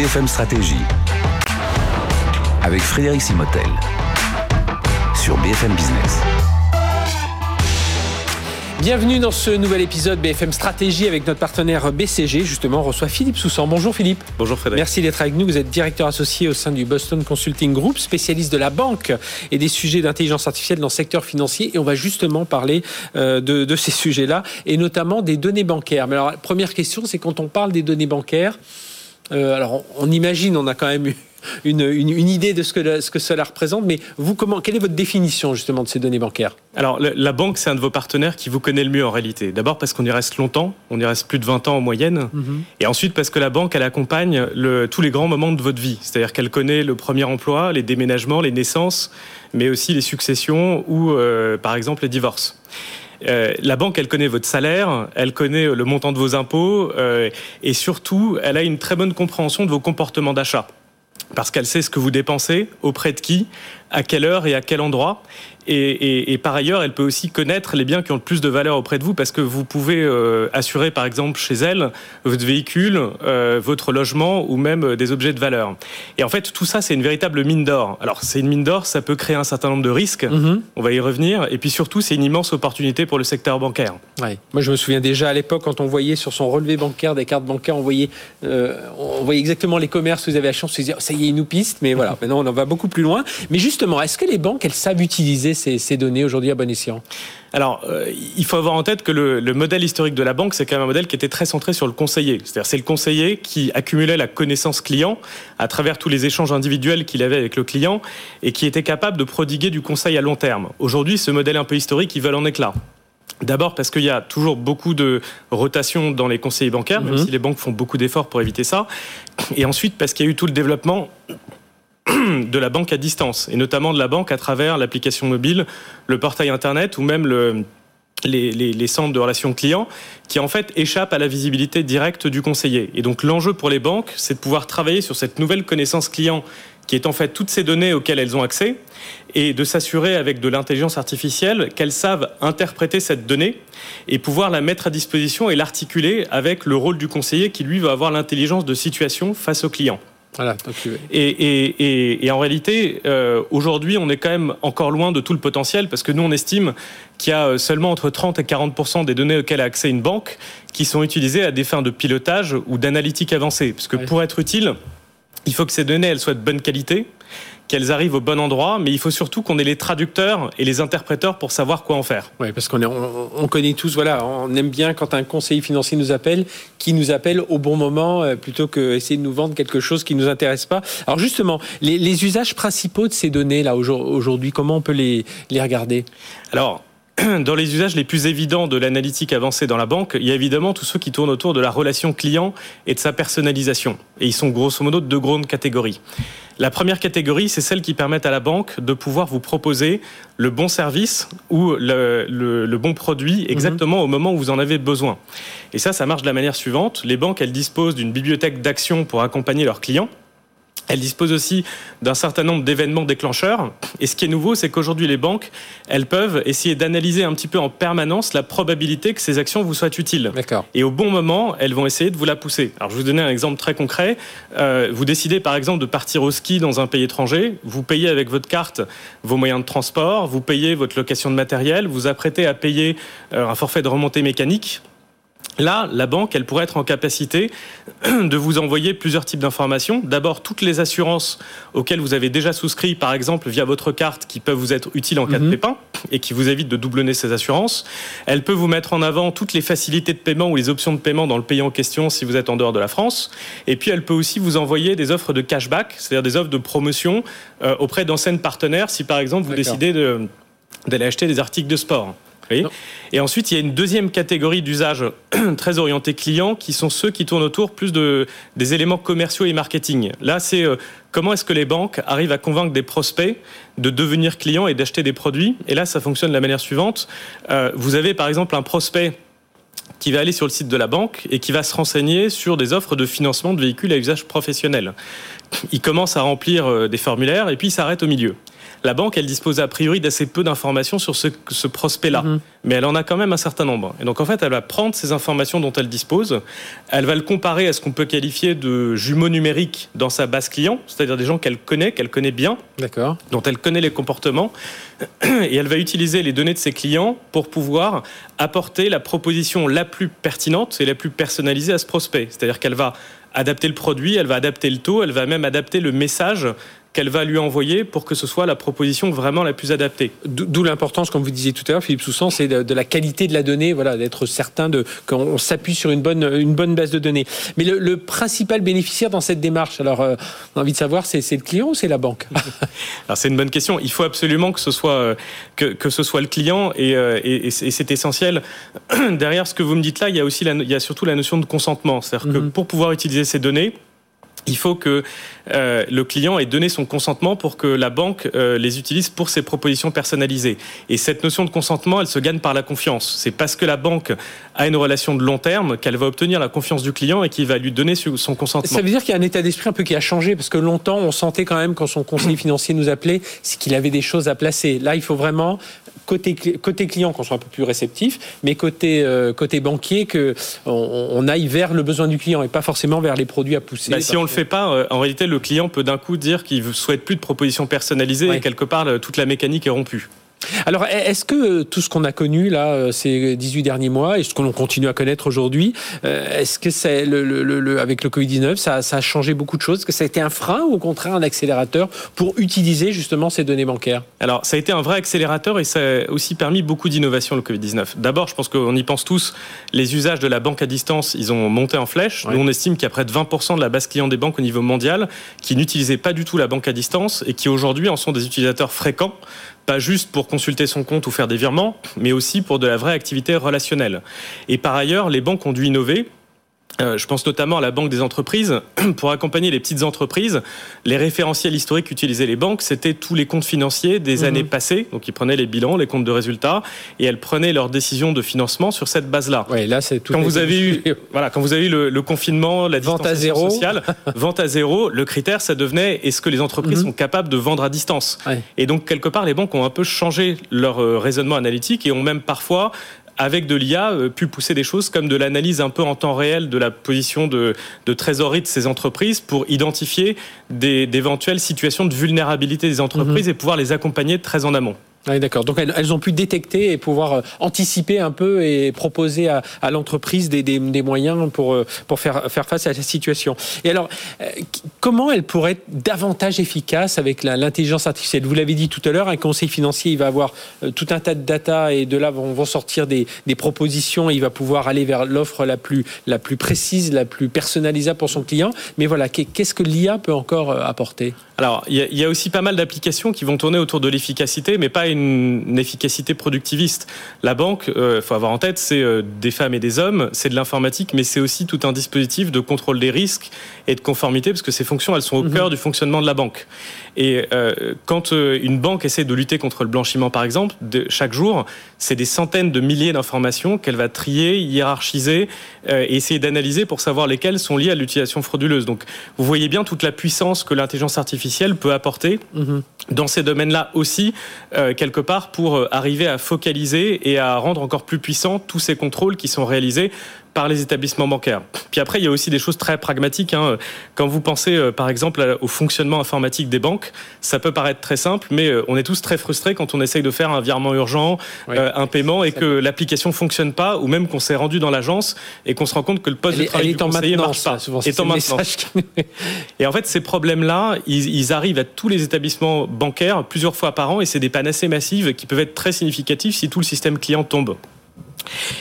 BFM Stratégie avec Frédéric Simotel sur BFM Business. Bienvenue dans ce nouvel épisode BFM Stratégie avec notre partenaire BCG. Justement, on reçoit Philippe Soussan. Bonjour Philippe. Bonjour Frédéric. Merci d'être avec nous. Vous êtes directeur associé au sein du Boston Consulting Group, spécialiste de la banque et des sujets d'intelligence artificielle dans le secteur financier. Et on va justement parler euh, de, de, ces sujets-là et notamment des données bancaires. Mais alors, première question, c'est quand on parle des données bancaires, euh, alors on, on imagine, on a quand même une, une, une, idée de ce que, ce que cela représente. Mais vous, comment, quelle est votre définition justement de ces données bancaires? Alors, la banque, c'est un de vos partenaires qui vous connaît le mieux en réalité. D'abord parce qu'on y reste longtemps, on y reste plus de 20 ans en moyenne. Mm -hmm. Et ensuite parce que la banque, elle accompagne le, tous les grands moments de votre vie. C'est-à-dire qu'elle connaît le premier emploi, les déménagements, les naissances, mais aussi les successions ou, euh, par exemple, les divorces. Euh, la banque, elle connaît votre salaire, elle connaît le montant de vos impôts euh, et surtout, elle a une très bonne compréhension de vos comportements d'achat parce qu'elle sait ce que vous dépensez, auprès de qui, à quelle heure et à quel endroit. Et, et, et, par ailleurs, elle peut aussi connaître les biens qui ont le plus de valeur auprès de vous parce que vous pouvez euh, assurer, par exemple, chez elle, votre véhicule, euh, votre logement ou même euh, des objets de valeur. Et en fait, tout ça, c'est une véritable mine d'or. Alors, c'est une mine d'or, ça peut créer un certain nombre de risques. Mm -hmm. On va y revenir. Et puis surtout, c'est une immense opportunité pour le secteur bancaire. Ouais. Moi, je me souviens déjà à l'époque, quand on voyait sur son relevé bancaire des cartes bancaires, on voyait, euh, on voyait exactement les commerces que vous avez à chance. On se disait, ça y est, nous piste. Mais voilà, maintenant, on en va beaucoup plus loin. Mais justement, est-ce que les banques, elles savent utiliser ces, ces données aujourd'hui à bon escient alors, euh, il faut avoir en tête que le, le, modèle historique de la banque, c'est quand même un modèle qui était très centré sur le conseiller. C'est-à-dire, c'est le conseiller qui accumulait la connaissance client à travers tous les échanges individuels qu'il avait avec le client et qui était capable de prodiguer du conseil à long terme. Aujourd'hui, ce modèle un peu historique, il vole en éclat. D'abord parce qu'il y a toujours beaucoup de rotation dans les conseillers bancaires, même mmh. si les banques font beaucoup d'efforts pour éviter ça. Et ensuite parce qu'il y a eu tout le développement de la banque à distance, et notamment de la banque à travers l'application mobile, le portail Internet ou même le, les, les, les, centres de relations clients qui en fait échappent à la visibilité directe du conseiller. Et donc l'enjeu pour les banques, c'est de pouvoir travailler sur cette nouvelle connaissance client qui est en fait toutes ces données auxquelles elles ont accès et de s'assurer avec de l'intelligence artificielle qu'elles savent interpréter cette donnée et pouvoir la mettre à disposition et l'articuler avec le rôle du conseiller qui lui va avoir l'intelligence de situation face au client. Voilà, et, et, et, et, en réalité, euh, aujourd'hui, on est quand même encore loin de tout le potentiel parce que nous, on estime qu'il y a seulement entre 30 et 40% des données auxquelles a accès une banque qui sont utilisées à des fins de pilotage ou d'analytique avancée. Parce que ouais. pour être utile, il faut que ces données elles soient de bonne qualité, qu'elles arrivent au bon endroit, mais il faut surtout qu'on ait les traducteurs et les interpréteurs pour savoir quoi en faire. Oui, parce qu'on on, on, connaît tous, voilà, on aime bien quand un conseiller financier nous appelle, qui nous appelle au bon moment, euh, plutôt que essayer de nous vendre quelque chose qui nous intéresse pas. Alors justement, les, les usages principaux de ces données là aujourd'hui, comment on peut les, les regarder? Alors dans les usages les plus évidents de l'analytique avancée dans la banque, il y a évidemment tous ceux qui tournent autour de la relation client et de sa personnalisation. Et ils sont grosso modo de deux grandes catégories. La première catégorie, c'est celle qui permet à la banque de pouvoir vous proposer le bon service ou le, le, le bon produit exactement mmh. au moment où vous en avez besoin. Et ça, ça marche de la manière suivante. Les banques, elles disposent d'une bibliothèque d'actions pour accompagner leurs clients. Elle dispose aussi d'un certain nombre d'événements déclencheurs. Et ce qui est nouveau, c'est qu'aujourd'hui, les banques, elles peuvent essayer d'analyser un petit peu en permanence la probabilité que ces actions vous soient utiles. Et au bon moment, elles vont essayer de vous la pousser. Alors, je vais vous donner un exemple très concret. Euh, vous décidez, par exemple, de partir au ski dans un pays étranger. Vous payez avec votre carte vos moyens de transport. Vous payez votre location de matériel. Vous apprêtez à payer euh, un forfait de remontée mécanique. Là, la banque, elle pourrait être en capacité de vous envoyer plusieurs types d'informations. D'abord, toutes les assurances auxquelles vous avez déjà souscrit, par exemple, via votre carte, qui peuvent vous être utiles en cas mm -hmm. de pépin et qui vous évitent de doublonner ces assurances. Elle peut vous mettre en avant toutes les facilités de paiement ou les options de paiement dans le pays en question si vous êtes en dehors de la France. Et puis, elle peut aussi vous envoyer des offres de cashback, c'est-à-dire des offres de promotion euh, auprès d'anciennes partenaires si, par exemple, vous décidez d'aller acheter des articles de sport. Et ensuite, il y a une deuxième catégorie d'usages très orientés clients qui sont ceux qui tournent autour plus de, des éléments commerciaux et marketing. Là, c'est euh, comment est-ce que les banques arrivent à convaincre des prospects de devenir clients et d'acheter des produits? Et là, ça fonctionne de la manière suivante. Euh, vous avez par exemple un prospect qui va aller sur le site de la banque et qui va se renseigner sur des offres de financement de véhicules à usage professionnel. Il commence à remplir euh, des formulaires et puis il s'arrête au milieu. La banque, elle dispose a priori d'assez peu d'informations sur ce, ce prospect-là. Mhm. Mais elle en a quand même un certain nombre. Et donc, en fait, elle va prendre ces informations dont elle dispose, elle va le comparer à ce qu'on peut qualifier de jumeaux numériques dans sa base client, c'est-à-dire des gens qu'elle connaît, qu'elle connaît bien, dont elle connaît les comportements, et elle va utiliser les données de ses clients pour pouvoir apporter la proposition la plus pertinente et la plus personnalisée à ce prospect. C'est-à-dire qu'elle va adapter le produit, elle va adapter le taux, elle va même adapter le message qu'elle va lui envoyer pour que ce soit la proposition vraiment la plus adaptée. D'où l'importance, comme vous disiez tout à l'heure, Philippe Soussan, c'est de, la qualité de la donnée, voilà, d'être certain de qu'on s'appuie sur une bonne, une bonne base de données. Mais le, principal bénéficiaire dans cette démarche, alors euh, on a envie de savoir, c'est le client ou c'est la banque? Alors c'est une bonne question. Il faut absolument que ce soit, euh, que, que ce soit le client et, euh, et, c'est essentiel. Derrière ce que vous me dites là, il y a aussi la, il y a surtout la notion de consentement. C'est-à-dire que mhm. pour pouvoir utiliser ces données, il faut que euh, le client ait donné son consentement pour que la banque euh, les utilise pour ses propositions personnalisées. Et cette notion de consentement, elle se gagne par la confiance. C'est parce que la banque a une relation de long terme qu'elle va obtenir la confiance du client et qu'il va lui donner son consentement. Ça veut dire qu'il y a un état d'esprit un peu qui a changé parce que longtemps on sentait quand même quand son conseiller financier nous appelait, c'est qu'il avait des choses à placer. Là, il faut vraiment côté, côté client qu'on soit un peu plus réceptif, mais côté, euh, côté banquier qu'on on aille vers le besoin du client et pas forcément vers les produits à pousser. Bah, si on le fait pas, euh, en réalité, le client peut d'un coup dire qu'il ne souhaite plus de propositions personnalisées et quelque part, toute la mécanique est rompue. Alors, est-ce que euh, tout ce qu'on a connu là euh, ces 18 derniers mois et ce qu'on continue à connaître aujourd'hui, euh, est-ce que c'est le, avec le Covid-19, ça, a changé beaucoup de choses? Est-ce que ça a été un frein ou au contraire un accélérateur pour utiliser justement ces données bancaires? Alors, ça a été un vrai accélérateur et ça a aussi permis beaucoup d'innovation le Covid-19. D'abord, je pense qu'on y pense tous, les usages de la banque à distance, ils ont monté en flèche. Nous, on estime qu'il y a près de 20% de la base client des banques au niveau mondial qui n'utilisaient pas du tout la banque à distance et qui aujourd'hui en sont des utilisateurs fréquents pas juste pour consulter son compte ou faire des virements, mais aussi pour de la vraie activité relationnelle. Et par ailleurs, les banques ont dû innover je pense notamment à la Banque des entreprises. Pour accompagner les petites entreprises, les référentiels historiques qu'utilisaient les banques, c'était tous les comptes financiers des mhm. années passées. Donc, ils prenaient les bilans, les comptes de résultats, et elles prenaient leurs décisions de financement sur cette base-là. Oui, là, c'est tout. Quand vous avez eu, voilà, quand vous avez eu le, confinement, la vente à zéro, sociale, vente à zéro, le critère, ça devenait est-ce que les entreprises mhm. sont capables de vendre à distance? Et donc, quelque part, les banques ont un peu changé leur euh, raisonnement analytique et ont même parfois avec de l'IA, euh, pu pousser des choses comme de l'analyse un peu en temps réel de la position de, trésorerie de ces entreprises pour identifier d'éventuelles situations de vulnérabilité des entreprises mhm. et pouvoir les accompagner très en amont. Ah d'accord. Donc elles, ont pu détecter et pouvoir euh, anticiper un peu et proposer à, l'entreprise des, moyens pour, euh, faire, face à la situation. Et alors, euh, comment elle pourrait être davantage efficace avec l'intelligence artificielle? Vous l'avez dit tout à l'heure, un conseil financier, il va avoir tout un tas de data et de là vont, sortir des, des propositions. Et il va pouvoir aller vers l'offre la plus, la plus précise, la plus personnalisable pour son client. Mais voilà, qu'est-ce que l'IA peut encore apporter? Alors, il y, a aussi pas mal d'applications qui vont tourner autour de l'efficacité, mais pas une, efficacité productiviste. La banque, il euh, faut avoir en tête, c'est euh, des femmes et des hommes, c'est de l'informatique, mais c'est aussi tout un dispositif de contrôle des risques et de conformité, parce que ces fonctions, elles sont au mhm. cœur du fonctionnement de la banque. Et euh, quand une banque essaie de lutter contre le blanchiment, par exemple, de, chaque jour, c'est des centaines de milliers d'informations qu'elle va trier, hiérarchiser et essayer d'analyser pour savoir lesquelles sont liées à l'utilisation frauduleuse. Donc, vous voyez bien toute la puissance que l'intelligence artificielle peut apporter mhm. dans ces domaines-là aussi, euh, quelque part, pour euh, arriver à focaliser et à rendre encore plus puissants tous ces contrôles qui sont réalisés par les établissements bancaires. Puis après, il y a aussi des choses très pragmatiques. Hein. Quand vous pensez, euh, par exemple, au fonctionnement informatique des banques, ça peut paraître très simple, mais euh, on est tous très frustrés quand on essaye de faire un virement urgent, euh, un paiement, et que l'application fonctionne pas, ou même qu'on s'est rendu dans l'agence et qu'on se rend compte que le poste de travail du conseiller marche pas. est en maintenance. et en fait, ces problèmes-là, ils, ils, arrivent à tous les établissements bancaires plusieurs fois par an, et c'est des assez massives qui peuvent être très significatives si tout le système client tombe.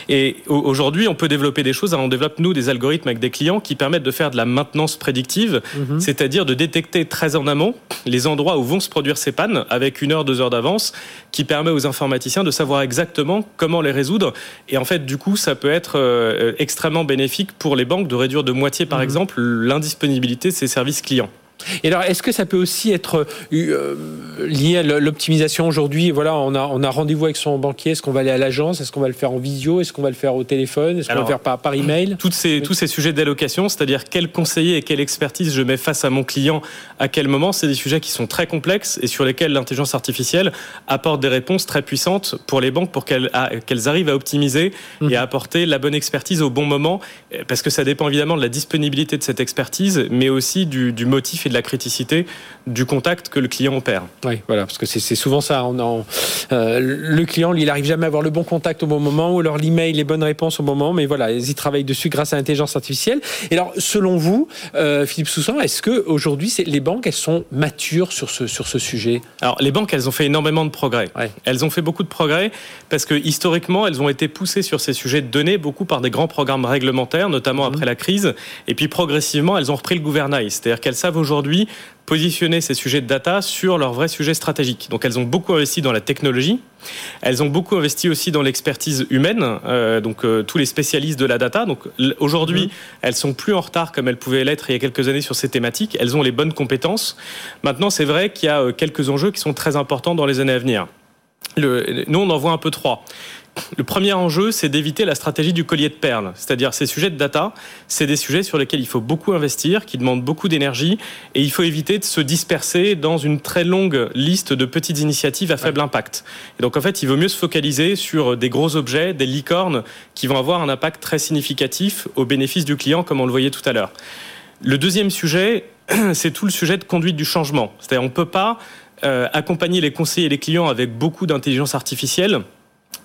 Et aujourd'hui, on peut développer des choses. on développe, nous, des algorithmes avec des clients qui permettent de faire de la maintenance prédictive, mhm. c'est-à-dire de détecter très en amont les endroits où vont se produire ces pannes avec une heure, deux heures d'avance, qui permet aux informaticiens de savoir exactement comment les résoudre. Et en fait, du coup, ça peut être euh, extrêmement bénéfique pour les banques de réduire de moitié, par mhm. exemple, l'indisponibilité de ces services clients. Et alors, est-ce que ça peut aussi être euh, lié à l'optimisation aujourd'hui? Voilà, on a, on a rendez-vous avec son banquier. Est-ce qu'on va aller à l'agence? Est-ce qu'on va le faire en visio? Est-ce qu'on va le faire au téléphone? Est-ce qu'on va le faire par, par email? toutes ces, Tous ces sujets d'allocation, c'est-à-dire quel conseiller et quelle expertise je mets face à mon client à quel moment, c'est des sujets qui sont très complexes et sur lesquels l'intelligence artificielle apporte des réponses très puissantes pour les banques pour qu'elles arrivent à optimiser et à mhm. apporter la bonne expertise au bon moment. Parce que ça dépend évidemment de la disponibilité de cette expertise, mais aussi du, du motif et de la criticité du contact que le client opère. Oui, voilà, parce que c'est souvent ça. On, euh, le client, lui, il n'arrive jamais à avoir le bon contact au bon moment, ou alors l'email, les bonnes réponses au moment, mais voilà, ils y travaillent dessus grâce à l'intelligence artificielle. Et alors, selon vous, euh, Philippe Soussan, est-ce que aujourd'hui, les banques, elles sont matures sur ce, sur ce sujet? Alors, les banques, elles ont fait énormément de progrès. Elles ont fait beaucoup de progrès parce que historiquement, elles ont été poussées sur ces sujets de données beaucoup par des grands programmes réglementaires, notamment mmh. après la crise. Et puis, progressivement, elles ont repris le gouvernail. C'est-à-dire qu'elles savent aujourd'hui positionner ces sujets de data sur leurs vrais sujets stratégiques. Donc elles ont beaucoup investi dans la technologie, elles ont beaucoup investi aussi dans l'expertise humaine, euh, donc euh, tous les spécialistes de la data. Donc aujourd'hui, mmh. elles sont plus en retard comme elles pouvaient l'être il y a quelques années sur ces thématiques. Elles ont les bonnes compétences. Maintenant, c'est vrai qu'il y a euh, quelques enjeux qui sont très importants dans les années à venir. Le, nous, on en voit un peu trois. Le premier enjeu, c'est d'éviter la stratégie du collier de perles. C'est-à-dire, ces sujets de data, c'est des sujets sur lesquels il faut beaucoup investir, qui demandent beaucoup d'énergie, et il faut éviter de se disperser dans une très longue liste de petites initiatives à faible impact. Et donc, en fait, il vaut mieux se focaliser sur des gros objets, des licornes, qui vont avoir un impact très significatif au bénéfice du client, comme on le voyait tout à l'heure. Le deuxième sujet, c'est tout le sujet de conduite du changement. C'est-à-dire, on ne peut pas euh, accompagner les conseillers et les clients avec beaucoup d'intelligence artificielle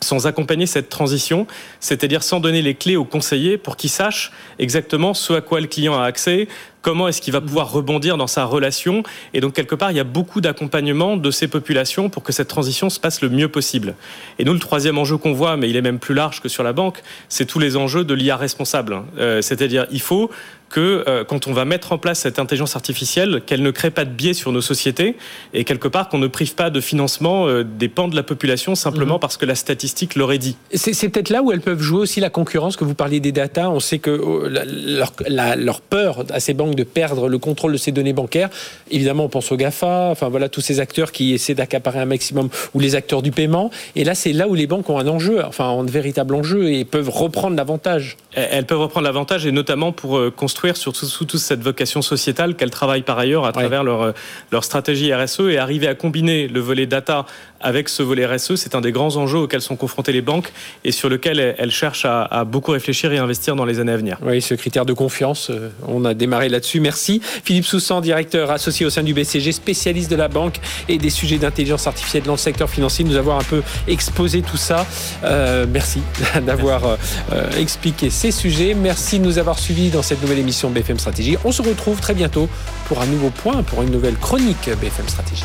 sans accompagner cette transition, c'est-à-dire sans donner les clés aux conseillers pour qu'ils sachent exactement ce à quoi le client a accès, comment est-ce qu'il va pouvoir rebondir dans sa relation. Et donc, quelque part, il y a beaucoup d'accompagnement de ces populations pour que cette transition se passe le mieux possible. Et nous, le troisième enjeu qu'on voit, mais il est même plus large que sur la banque, c'est tous les enjeux de l'IA responsable. Euh, c'est-à-dire, il faut que euh, quand on va mettre en place cette intelligence artificielle, qu'elle ne crée pas de biais sur nos sociétés et quelque part qu'on ne prive pas de financement euh, des pans de la population simplement mhm. parce que la statistique l'aurait dit. C'est peut-être là où elles peuvent jouer aussi la concurrence que vous parliez des data. On sait que leur, leur peur à ces banques de perdre le contrôle de ces données bancaires. Évidemment, on pense aux GAFA, enfin voilà, tous ces acteurs qui essaient d'accaparer un maximum, ou les acteurs du paiement. Et là, c'est là où les banques ont un enjeu, enfin, un véritable enjeu et peuvent reprendre l'avantage. Elles peuvent reprendre l'avantage et notamment pour euh, construire surtout sous toute cette vocation sociétale qu'elles travaillent par ailleurs à travers leur, euh, leur stratégie RSE et arriver à combiner le volet data avec ce volet RSE, c'est un des grands enjeux auxquels sont confrontées les banques et sur lequel elles cherchent à, beaucoup réfléchir et investir dans les années à venir. Oui, ce critère de confiance, euh, on a démarré là-dessus. Merci. Philippe Soussan, directeur associé au sein du BCG, spécialiste de la banque et des sujets d'intelligence artificielle dans le secteur financier, nous avoir un peu exposé tout ça. Euh, merci d'avoir euh, expliqué ces sujets. Merci de nous avoir suivis dans cette nouvelle émission BFM Stratégie. On se retrouve très bientôt pour un nouveau point, pour une nouvelle chronique BFM Stratégie.